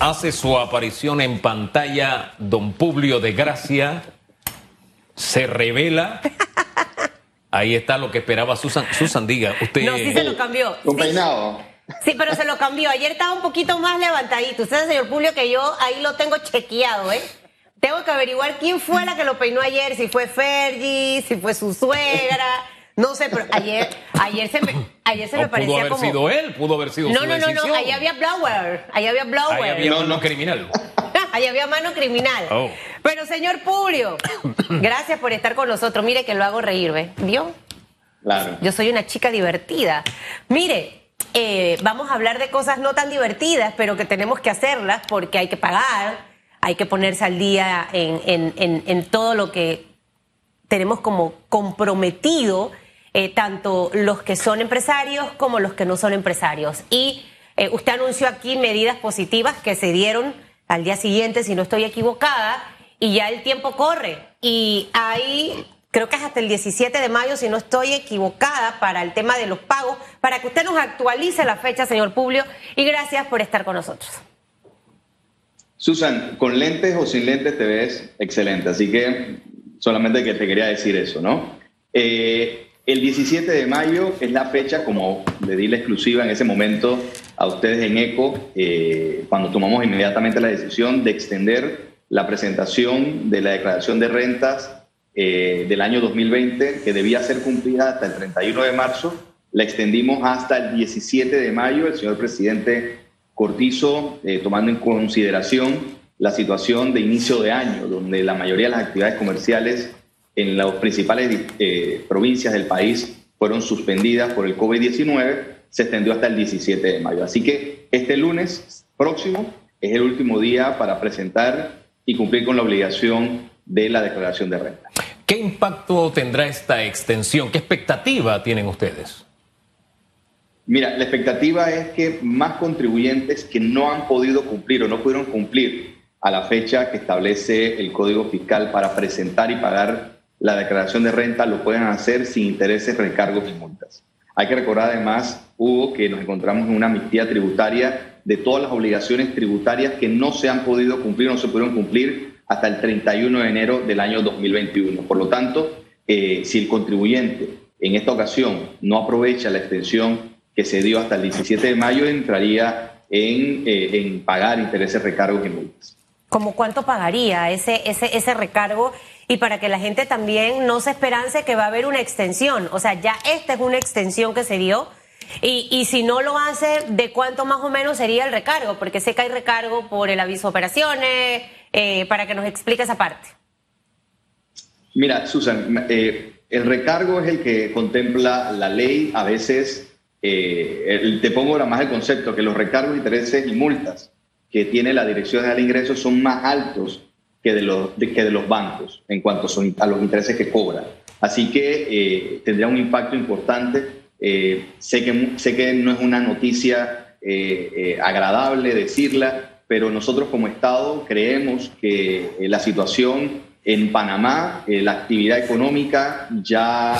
hace su aparición en pantalla don Publio de Gracia, se revela. Ahí está lo que esperaba Susan, Susan diga. Usted... No, sí se lo cambió. Un Sí. peinado. Sí, pero se lo cambió. Ayer estaba un poquito más levantadito. Usted, señor Publio, que yo ahí lo tengo chequeado, ¿eh? Tengo que averiguar quién fue la que lo peinó ayer, si fue Fergie, si fue su suegra. No sé, pero ayer, ayer se me, ayer se No me pudo parecía haber como. sido él, pudo haber sido No, su no, no, no. Ahí había blower. Ahí había blower. Ahí había No, mano no. criminal. Ahí había mano criminal. Oh. Pero señor Publio, gracias por estar con nosotros. Mire que lo hago reír, ¿ve? ¿Vio? Claro. Yo soy una chica divertida. Mire, eh, vamos a hablar de cosas no tan divertidas, pero que tenemos que hacerlas porque hay que pagar, hay que ponerse al día en, en- en- en todo lo que tenemos como comprometido, eh, tanto los que son empresarios como los que no son empresarios. Y eh, usted anunció aquí medidas positivas que se dieron al día siguiente, si no estoy equivocada, y ya el tiempo corre. Y ahí creo que es hasta el 17 de mayo, si no estoy equivocada, para el tema de los pagos, para que usted nos actualice la fecha, señor Publio, y gracias por estar con nosotros. Susan, con lentes o sin lentes te ves excelente, así que solamente que te quería decir eso, ¿no? Eh, el 17 de mayo es la fecha, como le di la exclusiva en ese momento a ustedes en ECO, eh, cuando tomamos inmediatamente la decisión de extender la presentación de la declaración de rentas eh, del año 2020, que debía ser cumplida hasta el 31 de marzo, la extendimos hasta el 17 de mayo. El señor presidente Cortizo, eh, tomando en consideración la situación de inicio de año, donde la mayoría de las actividades comerciales en las principales eh, provincias del país fueron suspendidas por el COVID-19, se extendió hasta el 17 de mayo. Así que este lunes próximo es el último día para presentar y cumplir con la obligación de la declaración de renta. ¿Qué impacto tendrá esta extensión? ¿Qué expectativa tienen ustedes? Mira, la expectativa es que más contribuyentes que no han podido cumplir o no pudieron cumplir a la fecha que establece el Código Fiscal para presentar y pagar la declaración de renta lo puedan hacer sin intereses, recargos y multas. Hay que recordar además, Hugo, que nos encontramos en una amnistía tributaria de todas las obligaciones tributarias que no se han podido cumplir, no se pudieron cumplir hasta el 31 de enero del año 2021. Por lo tanto, eh, si el contribuyente en esta ocasión no aprovecha la extensión que se dio hasta el 17 de mayo, entraría en, eh, en pagar intereses, recargos y multas. ¿Cómo cuánto pagaría ese, ese, ese recargo? Y para que la gente también no se esperance que va a haber una extensión. O sea, ya esta es una extensión que se dio. Y, y si no lo hace, ¿de cuánto más o menos sería el recargo? Porque sé que hay recargo por el aviso de operaciones, eh, para que nos explique esa parte. Mira, Susan, eh, el recargo es el que contempla la ley. A veces, eh, te pongo ahora más el concepto, que los recargos, intereses y multas que tiene la Dirección General de Ingresos son más altos que de los, que de los bancos en cuanto son a los intereses que cobran. Así que eh, tendría un impacto importante. Eh, sé, que, sé que no es una noticia eh, eh, agradable decirla, pero nosotros como Estado creemos que la situación en Panamá, la actividad económica ya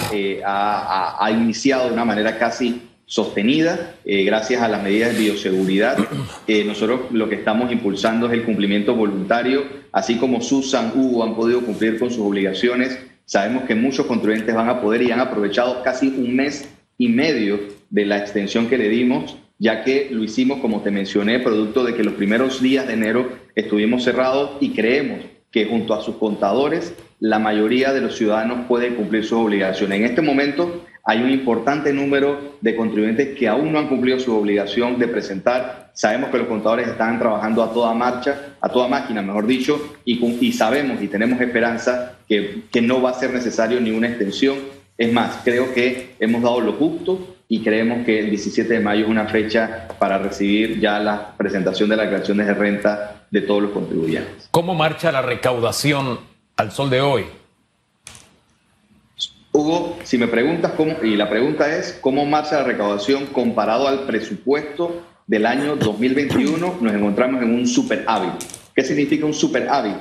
ha iniciado de una manera casi sostenida eh, gracias a las medidas de bioseguridad. Eh, nosotros lo que estamos impulsando es el cumplimiento voluntario, así como Susan, Hugo han podido cumplir con sus obligaciones. Sabemos que muchos contribuyentes van a poder y han aprovechado casi un mes y medio de la extensión que le dimos, ya que lo hicimos, como te mencioné, producto de que los primeros días de enero estuvimos cerrados y creemos que junto a sus contadores la mayoría de los ciudadanos pueden cumplir sus obligaciones. En este momento hay un importante número de contribuyentes que aún no han cumplido su obligación de presentar. Sabemos que los contadores están trabajando a toda marcha, a toda máquina, mejor dicho, y, sabemos y tenemos esperanza que, que no va a ser necesario ni una extensión. Es más, creo que hemos dado lo justo y creemos que el 17 de mayo es una fecha para recibir ya la presentación de las declaraciones de renta de todos los contribuyentes. ¿Cómo marcha la recaudación al sol de hoy? Hugo, si me preguntas cómo, y la pregunta es, ¿cómo marcha la recaudación comparado al presupuesto del año 2021? Nos encontramos en un superávit. ¿Qué significa un superávit?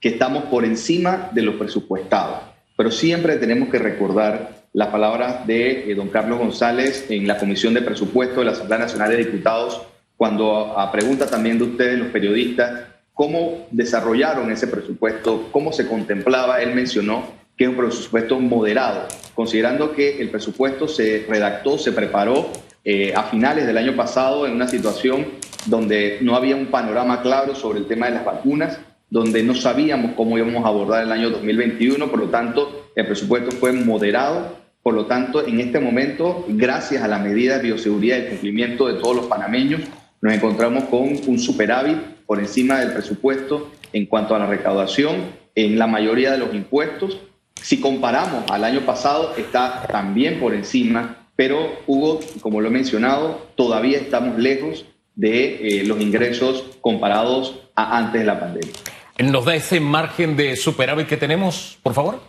Que estamos por encima de lo presupuestado. Pero siempre tenemos que recordar las palabras de eh, don Carlos González en la Comisión de Presupuesto de la Asamblea Nacional de Diputados cuando a pregunta también de ustedes, los periodistas, cómo desarrollaron ese presupuesto, cómo se contemplaba, él mencionó que es un presupuesto moderado, considerando que el presupuesto se redactó, se preparó eh, a finales del año pasado en una situación donde no había un panorama claro sobre el tema de las vacunas, donde no sabíamos cómo íbamos a abordar el año 2021, por lo tanto, el presupuesto fue moderado. Por lo tanto, en este momento, gracias a la medida de bioseguridad y el cumplimiento de todos los panameños, nos encontramos con un superávit por encima del presupuesto en cuanto a la recaudación en la mayoría de los impuestos. Si comparamos al año pasado, está también por encima, pero Hugo, como lo he mencionado, todavía estamos lejos de eh, los ingresos comparados a antes de la pandemia. ¿Nos da ese margen de superávit que tenemos, por favor?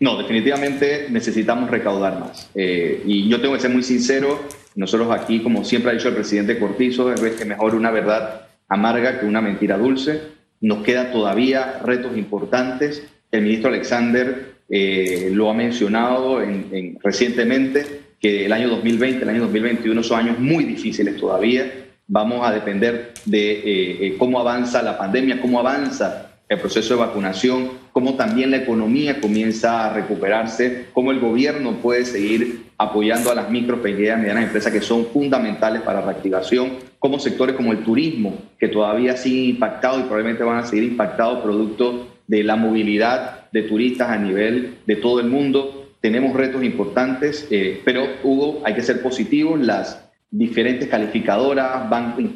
No, definitivamente necesitamos recaudar más. Eh, y yo tengo que ser muy sincero, nosotros aquí, como siempre ha dicho el presidente Cortizo, es que mejor una verdad amarga que una mentira dulce. Nos queda todavía retos importantes. El ministro Alexander eh, lo ha mencionado en, recientemente, que el año 2020, el año 2021 son años muy difíciles todavía. Vamos a depender de eh, eh, cómo avanza la pandemia, cómo avanza el proceso de vacunación, cómo también la economía comienza a recuperarse, cómo el gobierno puede seguir apoyando a las micro, pequeñas, medianas empresas que son fundamentales para la reactivación, como sectores como el turismo, que todavía siguen impactados y probablemente van a seguir impactados producto de la movilidad de turistas a nivel de todo el mundo. Tenemos retos importantes, eh, pero Hugo, hay que ser positivos. Las diferentes calificadoras,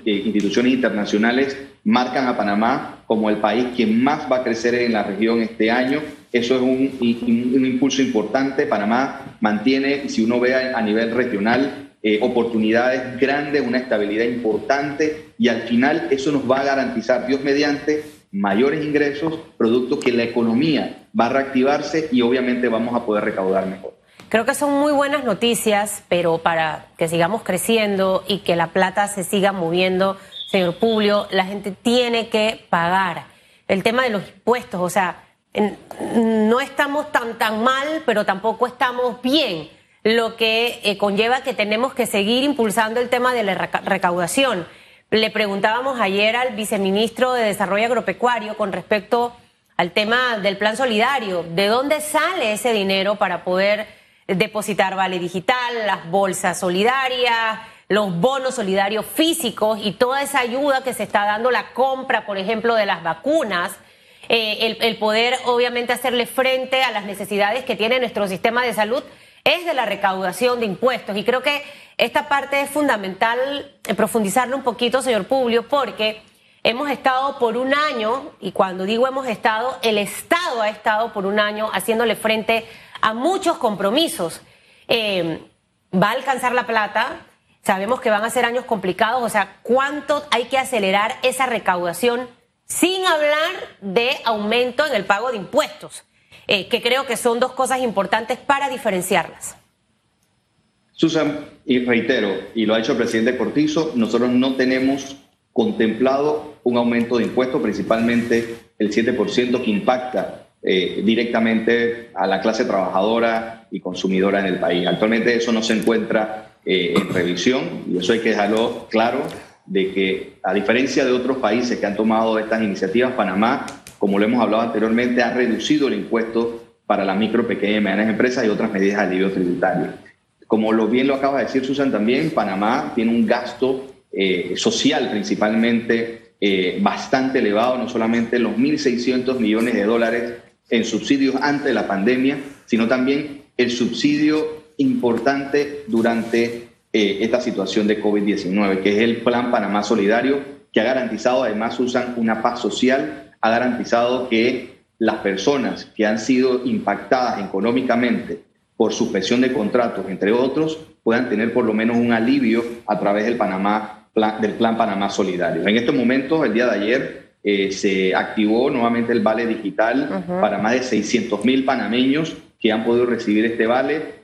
eh, instituciones internacionales marcan a Panamá como el país que más va a crecer en la región este año. Eso es un, impulso importante. Panamá mantiene, si uno ve a, nivel regional, eh, oportunidades grandes, una estabilidad importante y al final eso nos va a garantizar, Dios mediante, mayores ingresos, producto que la economía va a reactivarse y obviamente vamos a poder recaudar mejor. Creo que son muy buenas noticias, pero para que sigamos creciendo y que la plata se siga moviendo, señor Publio, la gente tiene que pagar. El tema de los impuestos, o sea, no estamos tan tan mal, pero tampoco estamos bien, lo que eh, conlleva que tenemos que seguir impulsando el tema de la recaudación. Le preguntábamos ayer al viceministro de Desarrollo Agropecuario con respecto al tema del plan solidario, ¿de dónde sale ese dinero para poder depositar vale digital, las bolsas solidarias, los bonos solidarios físicos y toda esa ayuda que se está dando, la compra, por ejemplo, de las vacunas, eh, el, poder obviamente hacerle frente a las necesidades que tiene nuestro sistema de salud, es de la recaudación de impuestos. Y creo que esta parte es fundamental eh, profundizarlo un poquito, señor Publio, porque hemos estado por un año, y cuando digo hemos estado, el Estado ha estado por un año haciéndole frente a muchos compromisos. Eh, va a alcanzar la plata, sabemos que van a ser años complicados, o sea, ¿cuánto hay que acelerar esa recaudación sin hablar de aumento en el pago de impuestos? Eh, que creo que son dos cosas importantes para diferenciarlas. Susan, y reitero, y lo ha hecho el presidente Cortizo, nosotros no tenemos contemplado un aumento de impuestos, principalmente el 7% que impacta eh, directamente a la clase trabajadora y consumidora en el país. Actualmente eso no se encuentra eh, en revisión y eso hay que dejarlo claro de que a diferencia de otros países que han tomado estas iniciativas, Panamá, como lo hemos hablado anteriormente, ha reducido el impuesto para las micro, pequeñas y medianas empresas y otras medidas de alivio tributario. Como lo bien lo acaba de decir Susan también, Panamá tiene un gasto eh, social principalmente bastante elevado, no solamente los 1.600 millones de dólares en subsidios antes de la pandemia, sino también el subsidio importante durante eh, esta situación de COVID-19, que es el Plan Panamá Solidario, que ha garantizado, además usan una paz social, ha garantizado que las personas que han sido impactadas económicamente por suspensión de contratos, entre otros, puedan tener por lo menos un alivio a través del, Panamá, del Plan Panamá Solidario. En estos momentos, el día de ayer, eh, se activó nuevamente el vale digital para más de 600 mil panameños que han podido recibir este vale.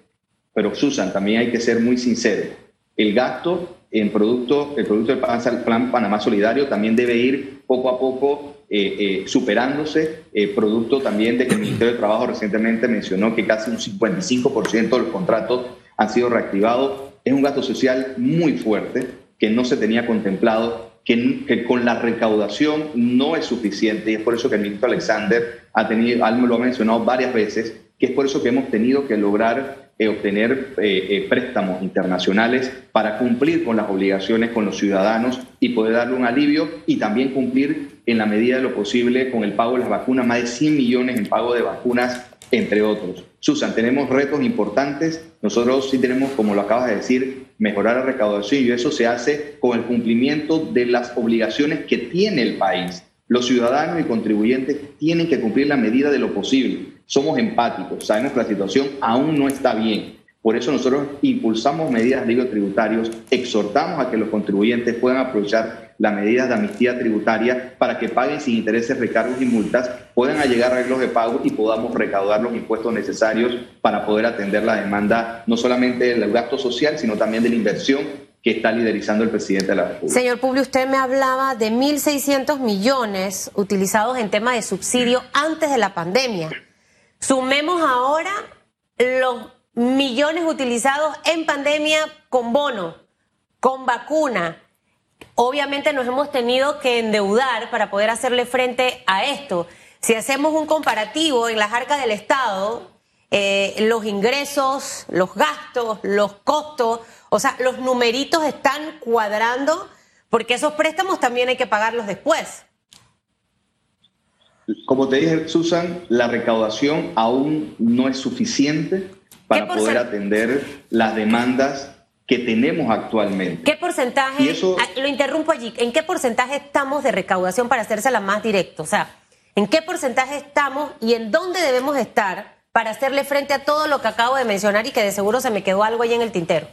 Pero Susan, también hay que ser muy sincero. El gasto en producto, el producto del Plan Panamá Solidario también debe ir poco a poco eh, eh, superándose, producto también de que el Ministerio de Trabajo recientemente mencionó que casi un 55% de los contratos han sido reactivados. Es un gasto social muy fuerte que no se tenía contemplado, que, con la recaudación no es suficiente y es por eso que el ministro Alexander ha tenido, lo ha mencionado varias veces, que es por eso que hemos tenido que lograr eh, obtener eh, eh, préstamos internacionales para cumplir con las obligaciones con los ciudadanos y poder darle un alivio y también cumplir en la medida de lo posible con el pago de las vacunas, más de 100 millones en pago de vacunas, entre otros. Susan, tenemos retos importantes. Nosotros sí tenemos, como lo acabas de decir, mejorar la recaudación y eso se hace con el cumplimiento de las obligaciones que tiene el país. Los ciudadanos y contribuyentes tienen que cumplir la medida de lo posible. Somos empáticos, sabemos que la situación aún no está bien. Por eso nosotros impulsamos medidas de tributarios, exhortamos a que los contribuyentes puedan aprovechar las medidas de amnistía tributaria para que paguen sin intereses recargos y multas, puedan llegar a arreglos de pago y podamos recaudar los impuestos necesarios para poder atender la demanda no solamente del gasto social, sino también de la inversión que está liderizando el presidente de la República. Señor Publio, usted me hablaba de 1.600 millones utilizados en tema de subsidio antes de la pandemia. Sumemos ahora los millones utilizados en pandemia con bono, con vacuna. Obviamente nos hemos tenido que endeudar para poder hacerle frente a esto. Si hacemos un comparativo en las arcas del Estado, eh, los ingresos, los gastos, los costos, o sea, los numeritos están cuadrando porque esos préstamos también hay que pagarlos después. Como te dije, Susan, la recaudación aún no es suficiente para poder atender las demandas que tenemos actualmente. ¿Qué porcentaje, ah, lo interrumpo allí, en qué porcentaje estamos de recaudación para hacérsela más directo? O sea, ¿en qué porcentaje estamos y en dónde debemos estar para hacerle frente a todo lo que acabo de mencionar y que de seguro se me quedó algo ahí en el tintero?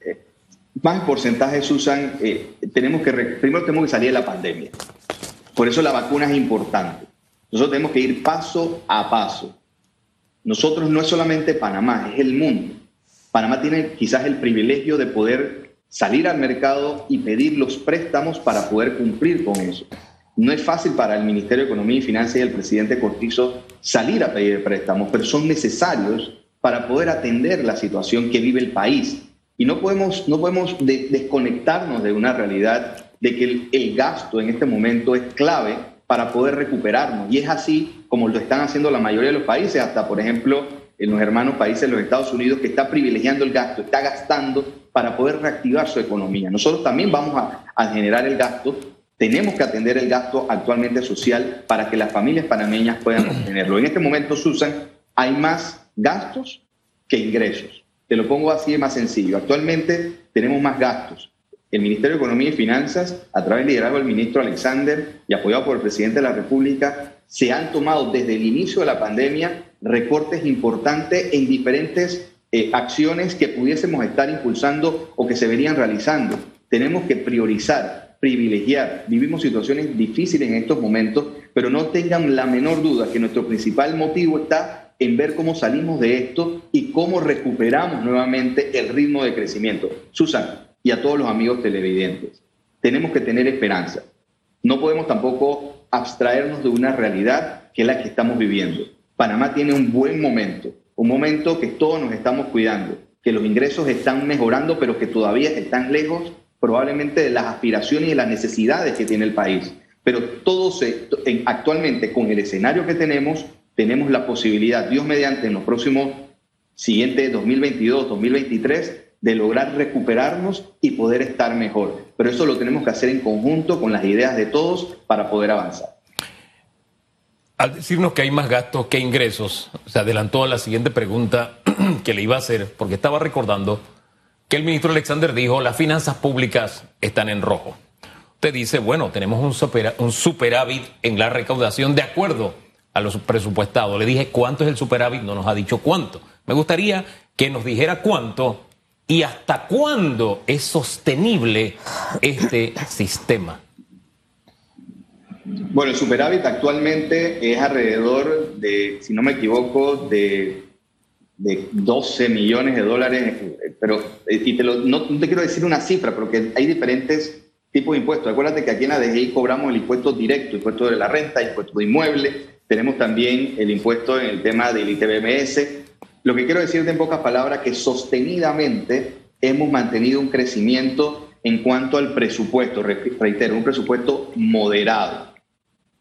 Eh, más porcentaje, Susan, eh, tenemos que, primero tenemos que salir de la pandemia. Por eso la vacuna es importante. Nosotros tenemos que ir paso a paso. Nosotros no es solamente Panamá, es el mundo. Panamá tiene quizás el privilegio de poder salir al mercado y pedir los préstamos para poder cumplir con eso. No es fácil para el Ministerio de Economía y Finanzas y el presidente Cortizo salir a pedir préstamos, pero son necesarios para poder atender la situación que vive el país. Y no podemos, no podemos desconectarnos de una realidad de que el, el gasto en este momento es clave para poder recuperarnos. Y es así como lo están haciendo la mayoría de los países, hasta por ejemplo en los hermanos países de los Estados Unidos, que está privilegiando el gasto, está gastando para poder reactivar su economía. Nosotros también vamos a, generar el gasto, tenemos que atender el gasto actualmente social para que las familias panameñas puedan obtenerlo. En este momento, Susan, hay más gastos que ingresos. Te lo pongo así de más sencillo. Actualmente tenemos más gastos el Ministerio de Economía y Finanzas, a través del liderazgo del ministro Alexander y apoyado por el presidente de la República, se han tomado desde el inicio de la pandemia recortes importantes en diferentes eh, acciones que pudiésemos estar impulsando o que se venían realizando. Tenemos que priorizar, privilegiar. Vivimos situaciones difíciles en estos momentos, pero no tengan la menor duda que nuestro principal motivo está en ver cómo salimos de esto y cómo recuperamos nuevamente el ritmo de crecimiento. Susan, y a todos los amigos televidentes. Tenemos que tener esperanza. No podemos tampoco abstraernos de una realidad que es la que estamos viviendo. Panamá tiene un buen momento, un momento que todos nos estamos cuidando, que los ingresos están mejorando, pero que todavía están lejos probablemente de las aspiraciones y de las necesidades que tiene el país. Pero todo se, actualmente con el escenario que tenemos, tenemos la posibilidad, Dios mediante, en los próximos siguientes 2022, 2023, de lograr recuperarnos y poder estar mejor. Pero eso lo tenemos que hacer en conjunto con las ideas de todos para poder avanzar. Al decirnos que hay más gastos que ingresos, se adelantó a la siguiente pregunta que le iba a hacer, porque estaba recordando que el ministro Alexander dijo las finanzas públicas están en rojo. Usted dice, bueno, tenemos un, superávit en la recaudación de acuerdo a los presupuestados. Le dije cuánto es el superávit, no nos ha dicho cuánto. Me gustaría que nos dijera cuánto ¿Y hasta cuándo es sostenible este sistema? Bueno, el superávit actualmente es alrededor de, si no me equivoco, de, de 12 millones de dólares, pero y te no, te quiero decir una cifra, porque hay diferentes tipos de impuestos. Acuérdate que aquí en la DGI cobramos el impuesto directo, impuesto de la renta, impuesto de inmueble, tenemos también el impuesto en el tema del ITBMS, lo que quiero decirte en pocas palabras que sostenidamente hemos mantenido un crecimiento en cuanto al presupuesto, reitero, un presupuesto moderado.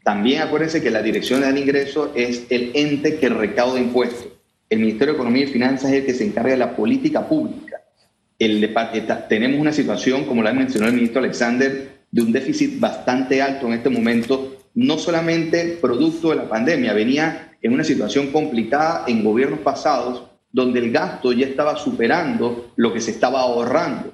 También acuérdense que la Dirección del Ingreso es el ente que recauda impuestos. El Ministerio de Economía y Finanzas es el que se encarga de la política pública. Tenemos una situación, como la mencionó el ministro Alexander, de un déficit bastante alto en este momento, no solamente producto de la pandemia, venía en una situación complicada en gobiernos pasados, donde el gasto ya estaba superando lo que se estaba ahorrando.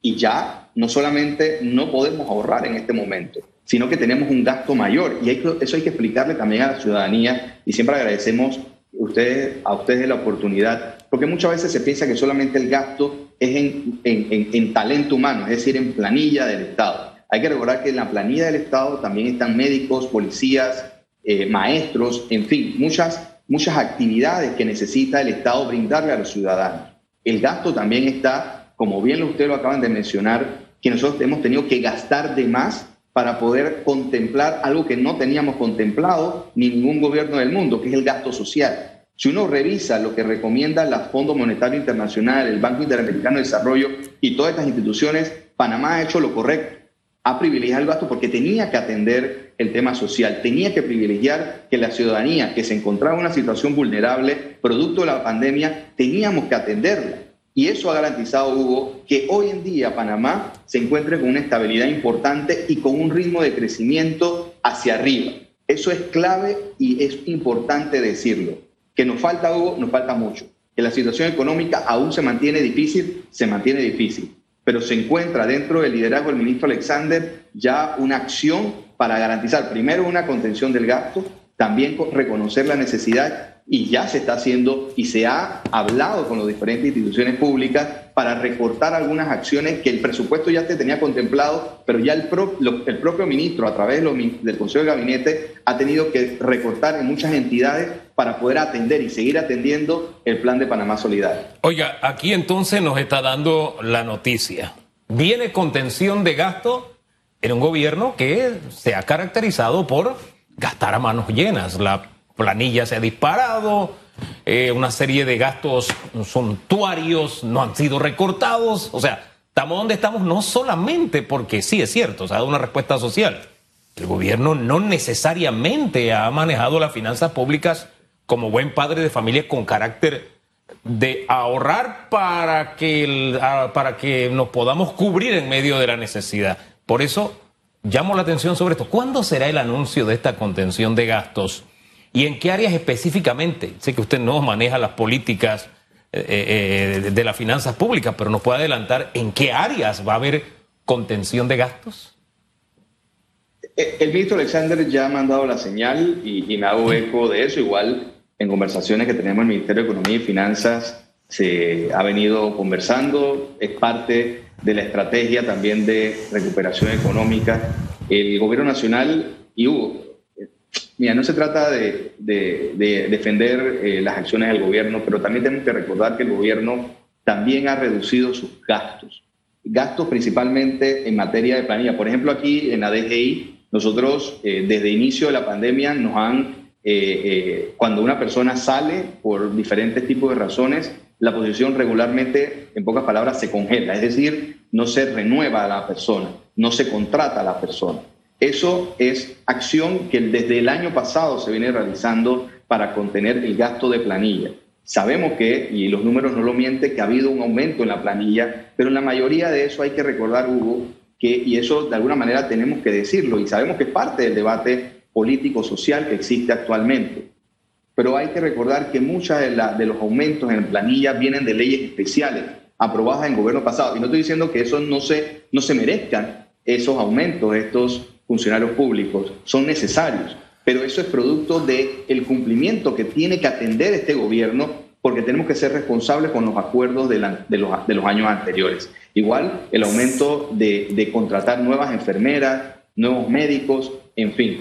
Y ya no solamente no podemos ahorrar en este momento, sino que tenemos un gasto mayor. Y eso hay que explicarle también a la ciudadanía. Y siempre agradecemos ustedes, a ustedes la oportunidad, porque muchas veces se piensa que solamente el gasto es en, en talento humano, es decir, en planilla del Estado. Hay que recordar que en la planilla del Estado también están médicos, policías, eh, maestros, en fin, muchas, muchas actividades que necesita el Estado brindarle a los ciudadanos. El gasto también está, como bien ustedes lo acaban de mencionar, que nosotros hemos tenido que gastar de más para poder contemplar algo que no teníamos contemplado ni ningún gobierno del mundo, que es el gasto social. Si uno revisa lo que recomienda el Fondo Monetario Internacional, el Banco Interamericano de Desarrollo y todas estas instituciones, Panamá ha hecho lo correcto ha privilegiado el gasto porque tenía que atender el tema social, tenía que privilegiar que la ciudadanía que se encontraba en una situación vulnerable, producto de la pandemia, teníamos que atenderla. Y eso ha garantizado, Hugo, que hoy en día Panamá se encuentre con una estabilidad importante y con un ritmo de crecimiento hacia arriba. Eso es clave y es importante decirlo. Que nos falta, Hugo, nos falta mucho. Que la situación económica aún se mantiene difícil, se mantiene difícil pero se encuentra dentro del liderazgo del ministro Alexander ya una acción para garantizar primero una contención del gasto, también reconocer la necesidad y ya se está haciendo y se ha hablado con las diferentes instituciones públicas para recortar algunas acciones que el presupuesto ya te tenía contemplado, pero ya el, el propio ministro a través del Consejo de Gabinete ha tenido que recortar en muchas entidades para poder atender y seguir atendiendo el plan de Panamá Solidario. Oiga, aquí entonces nos está dando la noticia. Viene contención de gasto en un gobierno que se ha caracterizado por gastar a manos llenas. La planilla se ha disparado, eh, una serie de gastos suntuarios no han sido recortados. O sea, estamos donde estamos no solamente porque sí es cierto, se ha dado una respuesta social. El gobierno no necesariamente ha manejado las finanzas públicas como buen padre de familia con carácter de ahorrar para que, para que nos podamos cubrir en medio de la necesidad. Por eso llamo la atención sobre esto. ¿Cuándo será el anuncio de esta contención de gastos? ¿Y en qué áreas específicamente? Sé que usted no maneja las políticas eh, eh, de las finanzas públicas, pero nos puede adelantar en qué áreas va a haber contención de gastos. Eh, el ministro Alexander ya ha mandado la señal y, me hago eco de eso. Igual en conversaciones que tenemos en el Ministerio de Economía y Finanzas se ha venido conversando, es parte de la estrategia también de recuperación económica. El gobierno nacional, y Hugo, Mira, no se trata de, defender eh, las acciones del gobierno, pero también tenemos que recordar que el gobierno también ha reducido sus gastos. Gastos principalmente en materia de planilla. Por ejemplo, aquí en la DGI, nosotros eh, desde inicio de la pandemia nos han, eh, cuando una persona sale por diferentes tipos de razones, la posición regularmente, en pocas palabras, se congela. Es decir, no se renueva a la persona, no se contrata a la persona. Eso es acción que desde el año pasado se viene realizando para contener el gasto de planilla. Sabemos que, y los números no lo mienten, que ha habido un aumento en la planilla, pero en la mayoría de eso hay que recordar, Hugo, que, y eso de alguna manera tenemos que decirlo, y sabemos que es parte del debate político-social que existe actualmente. Pero hay que recordar que muchos de, de los aumentos en planilla vienen de leyes especiales aprobadas en gobierno pasado. Y no estoy diciendo que eso no se, no se merezcan esos aumentos, estos funcionarios públicos son necesarios, pero eso es producto del el cumplimiento que tiene que atender este gobierno porque tenemos que ser responsables con los acuerdos de, los, de los, años anteriores. Igual el aumento de, contratar nuevas enfermeras, nuevos médicos, en fin.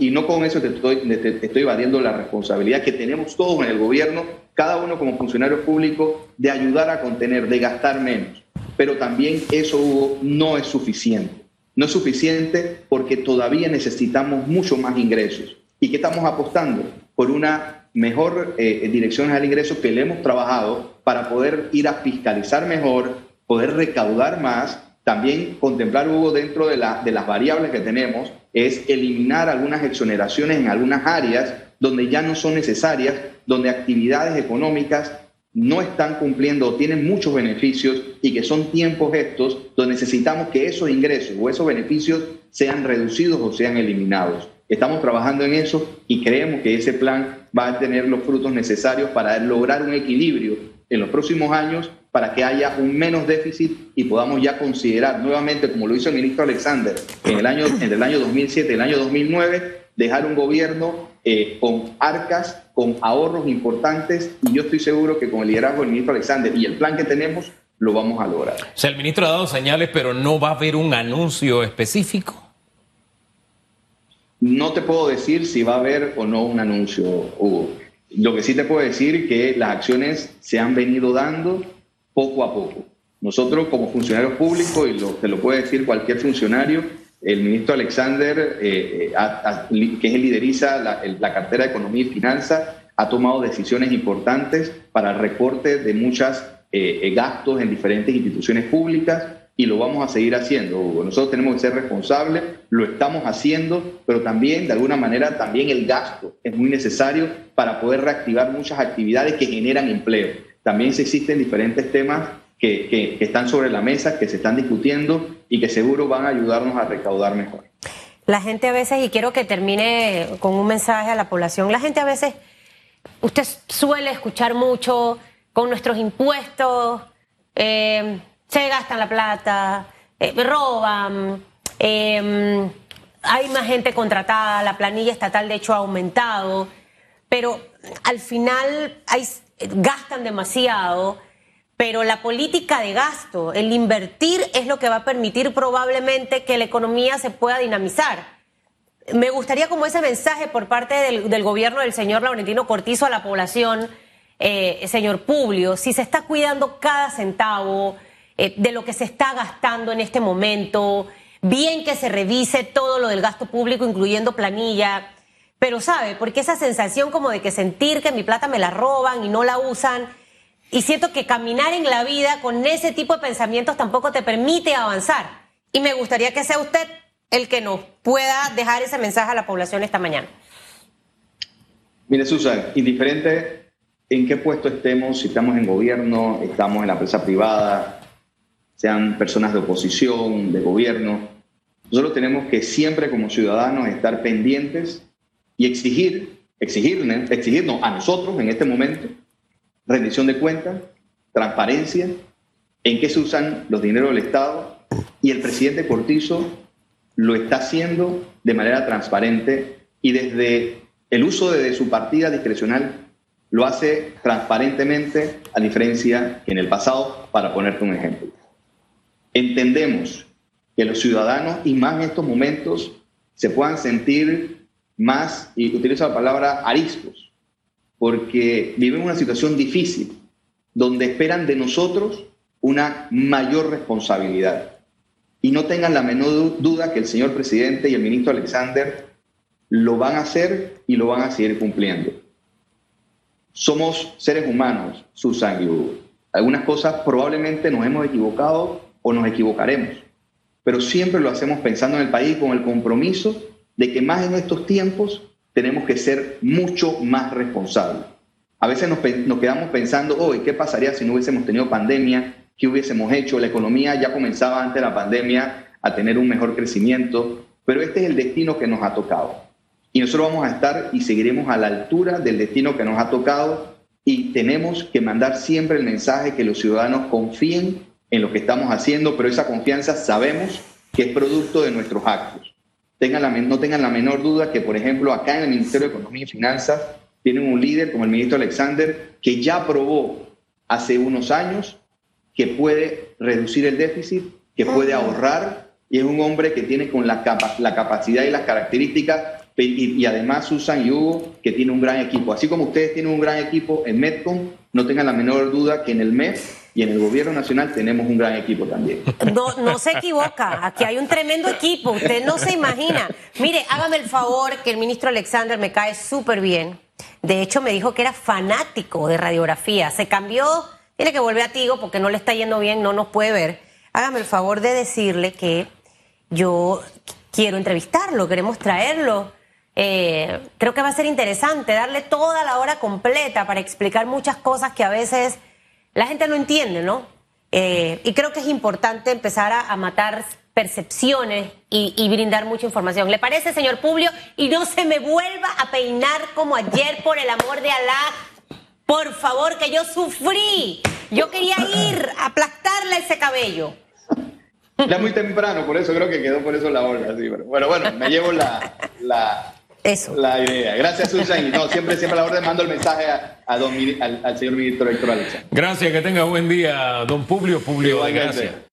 y no con eso te estoy, te, estoy evadiendo la responsabilidad que tenemos todos en el gobierno, cada uno como funcionario público, de ayudar a contener, de gastar menos. Pero también eso, Hugo, no es suficiente. No es suficiente porque todavía necesitamos mucho más ingresos. ¿Y qué estamos apostando? Por una mejor eh, dirección al ingreso que le hemos trabajado para poder ir a fiscalizar mejor, poder recaudar más, también contemplar, Hugo, dentro de, de las variables que tenemos, es eliminar algunas exoneraciones en algunas áreas donde ya no son necesarias, donde actividades económicas no están cumpliendo o tienen muchos beneficios y que son tiempos estos donde necesitamos que esos ingresos o esos beneficios sean reducidos o sean eliminados. Estamos trabajando en eso y creemos que ese plan va a tener los frutos necesarios para lograr un equilibrio en los próximos años para que haya un menos déficit y podamos ya considerar nuevamente, como lo hizo el ministro Alexander en el año, entre el año 2007 y el año 2009, dejar un gobierno eh, con arcas, con ahorros importantes y yo estoy seguro que con el liderazgo del ministro Alexander y el plan que tenemos lo vamos a lograr. O sea, el ministro ha dado señales, pero no va a haber un anuncio específico. No te puedo decir si va a haber o no un anuncio, Hugo. Lo que sí te puedo decir es que las acciones se han venido dando poco a poco. Nosotros como funcionarios públicos, y lo, te lo puede decir cualquier funcionario, el ministro Alexander, eh, eh, que es el lideriza la, cartera de Economía y Finanzas, ha tomado decisiones importantes para el recorte de muchos eh, gastos en diferentes instituciones públicas y lo vamos a seguir haciendo. Nosotros tenemos que ser responsables, lo estamos haciendo, pero también, de alguna manera, también el gasto es muy necesario para poder reactivar muchas actividades que generan empleo. También existen diferentes temas que, que, están sobre la mesa, que se están discutiendo y que seguro van a ayudarnos a recaudar mejor. La gente a veces, y quiero que termine con un mensaje a la población, la gente a veces, usted suele escuchar mucho con nuestros impuestos, eh, se gastan la plata, eh, roban, eh, hay más gente contratada, la planilla estatal de hecho ha aumentado, pero al final hay, gastan demasiado, pero la política de gasto, el invertir es lo que va a permitir probablemente que la economía se pueda dinamizar. Me gustaría como ese mensaje por parte del, gobierno del señor Laurentino Cortizo a la población, eh, señor Publio, si se está cuidando cada centavo, eh, de lo que se está gastando en este momento, bien que se revise todo lo del gasto público, incluyendo planilla, pero sabe, porque esa sensación como de que sentir que mi plata me la roban y no la usan, y siento que caminar en la vida con ese tipo de pensamientos tampoco te permite avanzar. Y me gustaría que sea usted el que nos pueda dejar ese mensaje a la población esta mañana. Mire, Susan, indiferente en qué puesto estemos, si estamos en gobierno, estamos en la empresa privada, sean personas de oposición, de gobierno. Nosotros tenemos que siempre como ciudadanos estar pendientes y exigir, exigirnos, exigirnos a nosotros en este momento rendición de cuentas, transparencia, en qué se usan los dineros del Estado y el presidente Cortizo lo está haciendo de manera transparente y desde el uso de su partida discrecional lo hace transparentemente a diferencia que en el pasado, para ponerte un ejemplo. Entendemos que los ciudadanos, y más en estos momentos, se puedan sentir más, y utilizo la palabra ariscos, porque viven una situación difícil, donde esperan de nosotros una mayor responsabilidad. Y no tengan la menor duda que el señor presidente y el ministro Alexander lo van a hacer y lo van a seguir cumpliendo. Somos seres humanos, Susan y Hugo. Algunas cosas probablemente nos hemos equivocado o nos equivocaremos, pero siempre lo hacemos pensando en el país con el compromiso de que más en estos tiempos tenemos que ser mucho más responsables. A veces nos, quedamos pensando, hoy, ¿qué pasaría si no hubiésemos tenido pandemia? ¿Qué hubiésemos hecho? La economía ya comenzaba antes de la pandemia a tener un mejor crecimiento, pero este es el destino que nos ha tocado. Y nosotros vamos a estar y seguiremos a la altura del destino que nos ha tocado y tenemos que mandar siempre el mensaje que los ciudadanos confíen en lo que estamos haciendo, pero esa confianza sabemos que es producto de nuestros actos. Tengan la, no tengan la menor duda que, por ejemplo, acá en el Ministerio de Economía y Finanzas tienen un líder como el ministro Alexander que ya probó hace unos años que puede reducir el déficit, que puede ahorrar y es un hombre que tiene con la, la capacidad y las características y, y, además Susan y Hugo que tiene un gran equipo. Así como ustedes tienen un gran equipo en Metcom, no tengan la menor duda que en el MEF y en el gobierno nacional tenemos un gran equipo también. No, no se equivoca, aquí hay un tremendo equipo, usted no se imagina. Mire, hágame el favor que el ministro Alexander me cae súper bien. De hecho, me dijo que era fanático de radiografía. Se cambió tiene que volver a Tigo porque no le está yendo bien, no nos puede ver. Hágame el favor de decirle que yo quiero entrevistarlo, queremos traerlo. Eh, creo que va a ser interesante darle toda la hora completa para explicar muchas cosas que a veces la gente no entiende, ¿no? Eh, y creo que es importante empezar a, matar percepciones y, brindar mucha información. ¿Le parece, señor Publio? Y no se me vuelva a peinar como ayer, por el amor de Alá. Por favor, que yo sufrí. Yo quería ir a aplastarle ese cabello. Ya muy temprano, por eso creo que quedó por eso la hora. Sí, bueno, bueno, me llevo la, la, eso. la idea. Gracias, Susan. Y no, siempre, siempre a la orden mando el mensaje a, a don, al, al, señor ministro Héctor Alexander. Gracias, que tenga buen día, don Publio. Publio, gracias.